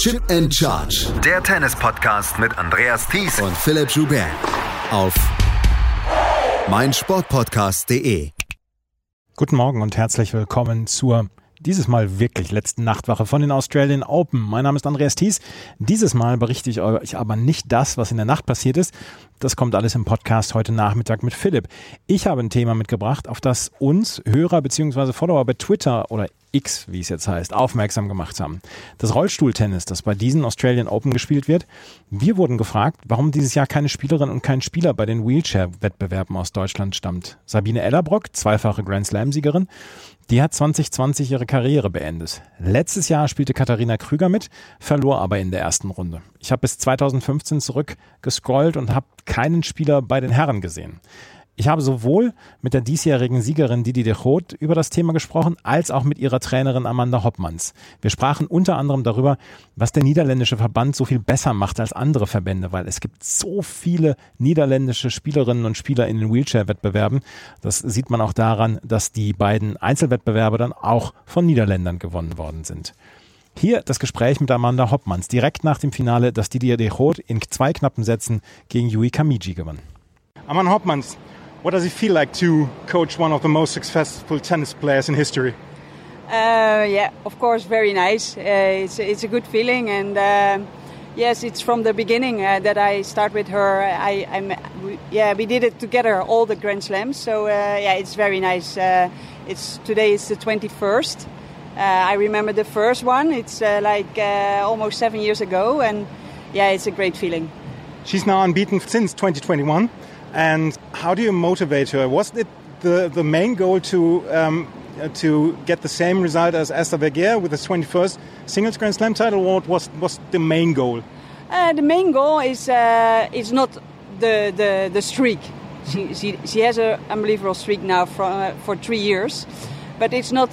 Chip and Charge. Der Tennis-Podcast mit Andreas Thies und Philipp Joubert. Auf meinsportpodcast.de. Guten Morgen und herzlich willkommen zur dieses Mal wirklich letzten Nachtwache von den Australian Open. Mein Name ist Andreas Thies. Dieses Mal berichte ich euch aber nicht das, was in der Nacht passiert ist. Das kommt alles im Podcast heute Nachmittag mit Philipp. Ich habe ein Thema mitgebracht, auf das uns Hörer bzw. Follower bei Twitter oder X, wie es jetzt heißt, aufmerksam gemacht haben. Das Rollstuhltennis, das bei diesen Australian Open gespielt wird. Wir wurden gefragt, warum dieses Jahr keine Spielerin und kein Spieler bei den Wheelchair-Wettbewerben aus Deutschland stammt. Sabine Ellerbrock, zweifache Grand Slam-Siegerin, die hat 2020 ihre Karriere beendet. Letztes Jahr spielte Katharina Krüger mit, verlor aber in der ersten Runde. Ich habe bis 2015 zurückgescrollt und habe keinen Spieler bei den Herren gesehen. Ich habe sowohl mit der diesjährigen Siegerin Didi de Groot über das Thema gesprochen, als auch mit ihrer Trainerin Amanda Hoppmanns. Wir sprachen unter anderem darüber, was der niederländische Verband so viel besser macht als andere Verbände, weil es gibt so viele niederländische Spielerinnen und Spieler in den Wheelchair-Wettbewerben. Das sieht man auch daran, dass die beiden Einzelwettbewerbe dann auch von Niederländern gewonnen worden sind. Hier das Gespräch mit Amanda Hoppmanns direkt nach dem Finale, das Didier de Groot in zwei knappen Sätzen gegen Yui Kamiji gewann. Amanda Hoppmanns, What does it feel like to coach one of the most successful tennis players in history? Uh, yeah, of course, very nice. Uh, it's it's a good feeling, and uh, yes, it's from the beginning uh, that I start with her. I, I'm, we, yeah, we did it together, all the Grand Slams. So uh, yeah, it's very nice. Uh, it's today is the 21st. I remember the first one. It's like almost seven years ago, and yeah, it's a great feeling. She's now unbeaten since 2021. And how do you motivate her? Was it the, the main goal to um, uh, to get the same result as Esther Vergeer with the 21st singles Grand Slam title, what was was the main goal? Uh, the main goal is uh, is not the the, the streak. She, she, she has an unbelievable streak now for uh, for three years, but it's not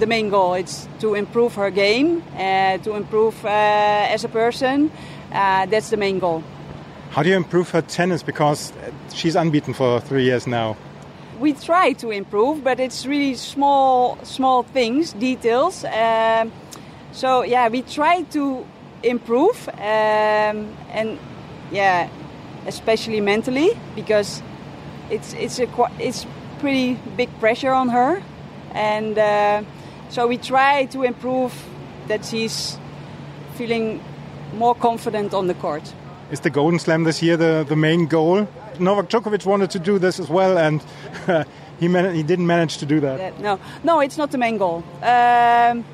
the main goal. It's to improve her game, uh, to improve uh, as a person. that's the main goal. How do you improve her tennis? Because she's unbeaten for three years now. We try to improve, but it's really small, small things, details. Um, so yeah, we try to improve, um, and yeah, especially mentally because it's it's a it's pretty big pressure on her, and uh, so we try to improve that she's feeling more confident on the court. Is the Golden Slam this year the, the main goal? Novak Djokovic wanted to do this as well, and he man- he didn't manage to do that. no, no, it's not the main goal. Um,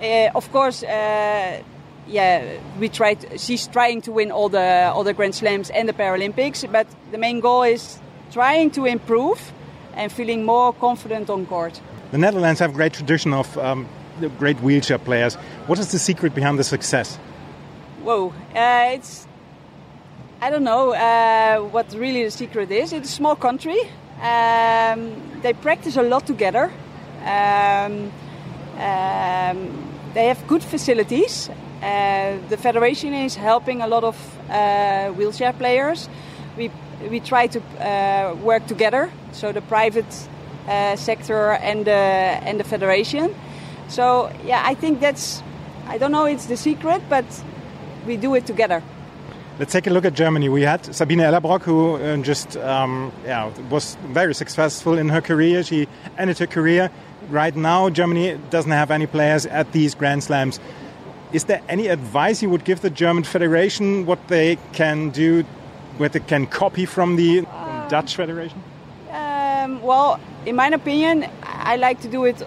uh, of course, uh, yeah, we tried. She's trying to win all the all the Grand Slams and the Paralympics, but the main goal is trying to improve and feeling more confident on court. The Netherlands have a great tradition of um, great wheelchair players. What is the secret behind the success? Whoa, uh, it's I don't know uh, what really the secret is. It's a small country. Um, they practice a lot together. Um, um, they have good facilities. Uh, the federation is helping a lot of uh, wheelchair players. We we try to uh, work together, so the private sector and the and the federation. So yeah, I think that's I don't know it's the secret, but we do it together. Let's take a look at Germany. We had Sabine Ellerbrock, who uh, just um, yeah, was very successful in her career. She ended her career. Right now, Germany doesn't have any players at these Grand Slams. Is there any advice you would give the German Federation what they can do, what they can copy from the um, Dutch Federation? Um, well, in my opinion, I like to do it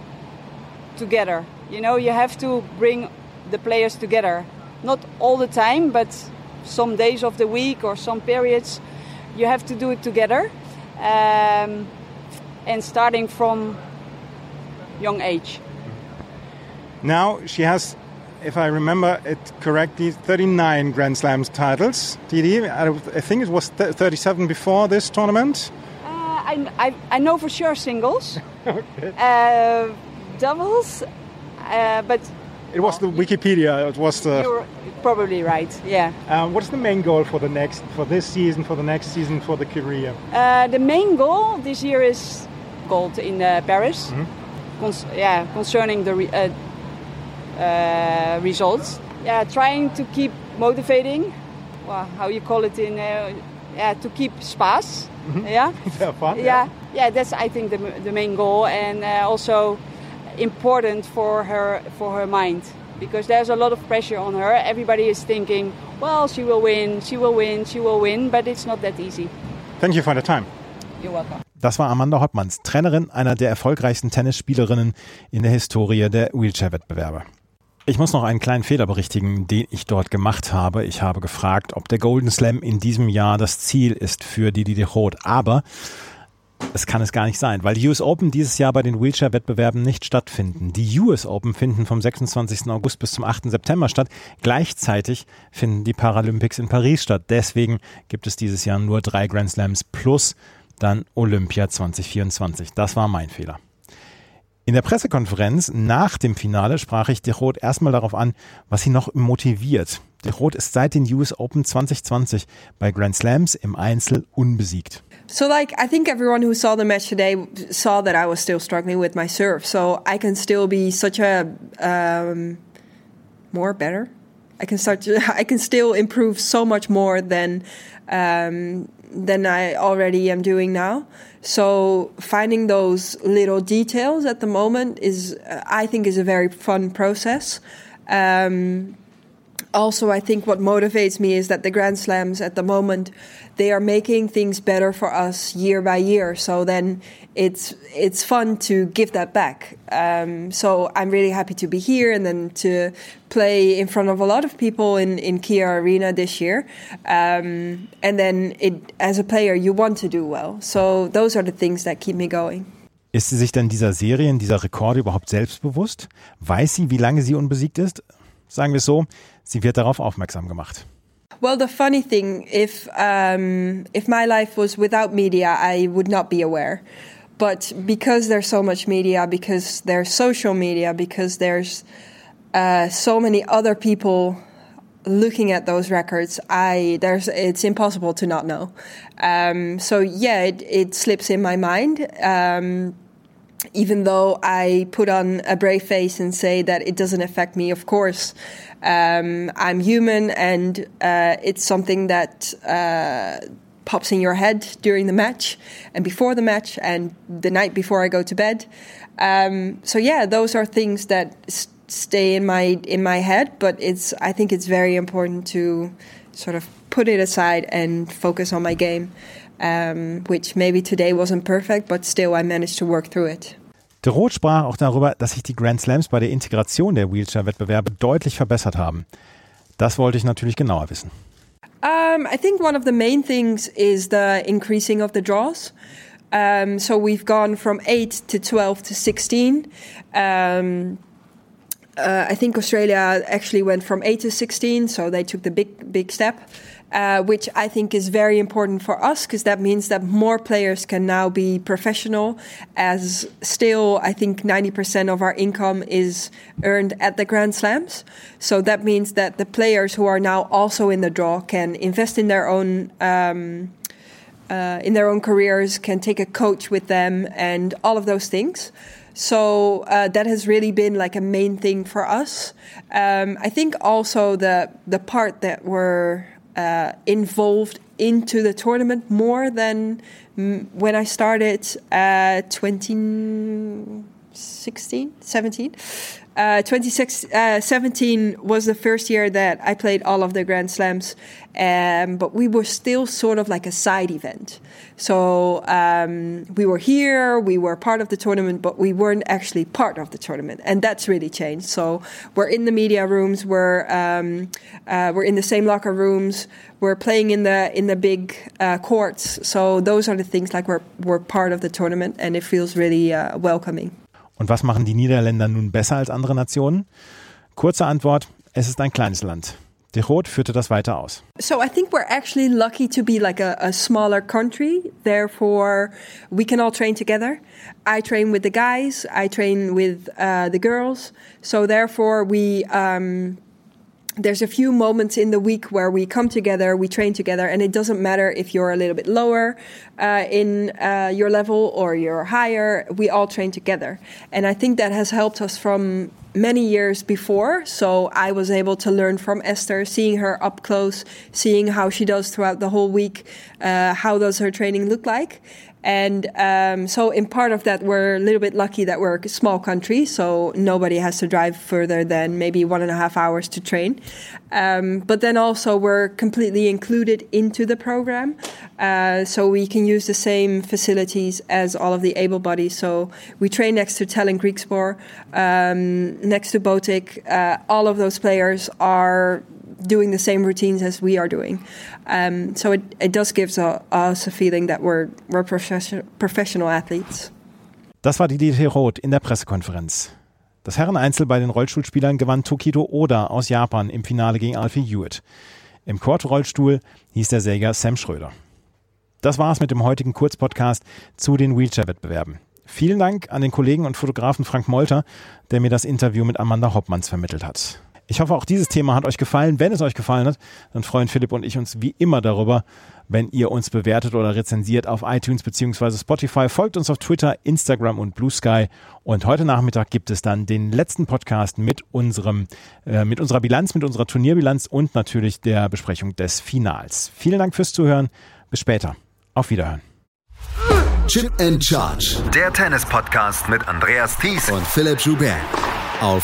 together. You know, you have to bring the players together. Not all the time, but some days of the week or some periods, you have to do it together. Um, and starting from young age. Now she has, if I remember it correctly, 39 Grand Slams titles. Diede, I think it was 37 before this tournament. I, I, I, know for sure singles, okay. uh, doubles, uh, but it was the Wikipedia. It was the. You're probably right. Yeah. Um, what's the main goal for the next, for this season, for the next season, for the career? Uh, the main goal this year is gold in uh, Paris. Mm -hmm. Yeah, concerning the uh, uh, results. Yeah, trying to keep motivating. Well, how you call it in? Uh, yeah, to keep spas. Yeah. Yeah, fun. yeah, yeah. That's I think the, the main goal, and uh, also important for her for her mind because there's a lot of pressure on her. Everybody is thinking, well, she will win, she will win, she will win, but it's not that easy. Thank you for the time. You're welcome. Das war Amanda Hoppmanns, Trainerin einer der erfolgreichsten Tennisspielerinnen in der Historie der Wheelchair-Wettbewerbe. Ich muss noch einen kleinen Fehler berichtigen, den ich dort gemacht habe. Ich habe gefragt, ob der Golden Slam in diesem Jahr das Ziel ist für Didi de Roth. Aber es kann es gar nicht sein, weil die US Open dieses Jahr bei den Wheelchair-Wettbewerben nicht stattfinden. Die US Open finden vom 26. August bis zum 8. September statt. Gleichzeitig finden die Paralympics in Paris statt. Deswegen gibt es dieses Jahr nur drei Grand Slams plus dann Olympia 2024. Das war mein Fehler. In der Pressekonferenz nach dem Finale sprach ich Roth erstmal darauf an, was sie noch motiviert. Roth ist seit den US Open 2020 bei Grand Slams im Einzel unbesiegt. So, like, I think everyone who saw the match today saw that I was still struggling with my serve. So, I can still be such a um, more better. I can start. I can still improve so much more than um, than I already am doing now. So, finding those little details at the moment is, uh, I think, is a very fun process. Um, also, I think what motivates me is that the Grand Slams at the moment they are making things better for us year by year. So then it's it's fun to give that back. Um, so I'm really happy to be here and then to play in front of a lot of people in in Kia Arena this year. Um, and then it as a player you want to do well. So those are the things that keep me going. Ist sie sich denn dieser Serien, dieser Rekorde überhaupt selbstbewusst? Weiß sie, wie lange sie unbesiegt ist? Sagen wir so, sie wird darauf aufmerksam gemacht. Well, the funny thing, if um, if my life was without media, I would not be aware. But because there's so much media, because there's social media, because there's uh, so many other people looking at those records, I there's it's impossible to not know. Um, so yeah, it, it slips in my mind. Um, even though I put on a brave face and say that it doesn't affect me, of course, um, I'm human and uh, it's something that uh, pops in your head during the match and before the match and the night before I go to bed. Um, so yeah, those are things that stay in my in my head, but it's I think it's very important to sort of put it aside and focus on my game. Um, which maybe today wasn't perfect, but still I managed to work through it. De Groot sprach auch darüber, dass sich die Grand Slams bei der Integration der Wheelchair-Wettbewerbe deutlich verbessert haben. Das wollte ich natürlich genauer wissen. Um, I think one of the main things is the increasing of the draws. Um, so we've gone from 8 to 12 to 16. Um, uh, I think Australia actually went from 8 to 16, so they took the big, big step. Uh, which I think is very important for us because that means that more players can now be professional. As still, I think 90% of our income is earned at the Grand Slams. So that means that the players who are now also in the draw can invest in their own. Um, uh, in their own careers, can take a coach with them, and all of those things. So uh, that has really been like a main thing for us. Um, I think also the the part that we're uh, involved into the tournament more than mm, when I started uh, 2016, 17. Uh, 2017 uh, was the first year that I played all of the Grand Slams, um, but we were still sort of like a side event. So um, we were here, we were part of the tournament, but we weren't actually part of the tournament, and that's really changed. So we're in the media rooms, we're um, uh, we're in the same locker rooms, we're playing in the in the big uh, courts. So those are the things like we're we're part of the tournament, and it feels really welcoming. Und was machen die Niederländer nun besser als andere Nationen? Kurze Antwort, es ist ein kleines Land. De Roth führte das weiter aus. So I think we're actually lucky to be like a, a, smaller country. Therefore, we can all train together. I train with the guys. I train with uh, the girls. So therefore, we um, there's a few moments in the week where we come together, we train together, and it doesn't matter if you're a little bit lower uh, in uh, your level or you're higher. We all train together, and I think that has helped us from many years before. So I was able to learn from Esther, seeing her up close, seeing how she does throughout the whole week, uh, how does her training look like. And um, so, in part of that, we're a little bit lucky that we're a small country, so nobody has to drive further than maybe one and a half hours to train. Um, but then also, we're completely included into the program, uh, so we can use the same facilities as all of the able bodies. So we train next to Tallon Griekspoor, um, next to Botic. Uh, all of those players are doing the same routines as we are doing. Um, so it, it does give us a feeling that we're, we're profession, professional athletes. Das war die DT Roth in der Pressekonferenz. Das Herreneinzel bei den Rollstuhlspielern gewann Tokido Oda aus Japan im Finale gegen Alfie Hewitt. Im Court-Rollstuhl hieß der Säger Sam Schröder. Das war's mit dem heutigen Kurzpodcast zu den Wheelchair-Wettbewerben. Vielen Dank an den Kollegen und Fotografen Frank Molter, der mir das Interview mit Amanda Hoppmanns vermittelt hat. Ich hoffe, auch dieses Thema hat euch gefallen. Wenn es euch gefallen hat, dann freuen Philipp und ich uns wie immer darüber, wenn ihr uns bewertet oder rezensiert auf iTunes bzw. Spotify. Folgt uns auf Twitter, Instagram und Blue Sky. Und heute Nachmittag gibt es dann den letzten Podcast mit unserem, äh, mit unserer Bilanz, mit unserer Turnierbilanz und natürlich der Besprechung des Finals. Vielen Dank fürs Zuhören. Bis später. Auf Wiederhören. Chip and Charge. Der Tennis-Podcast mit Andreas Thies und Philipp Joubert. Auf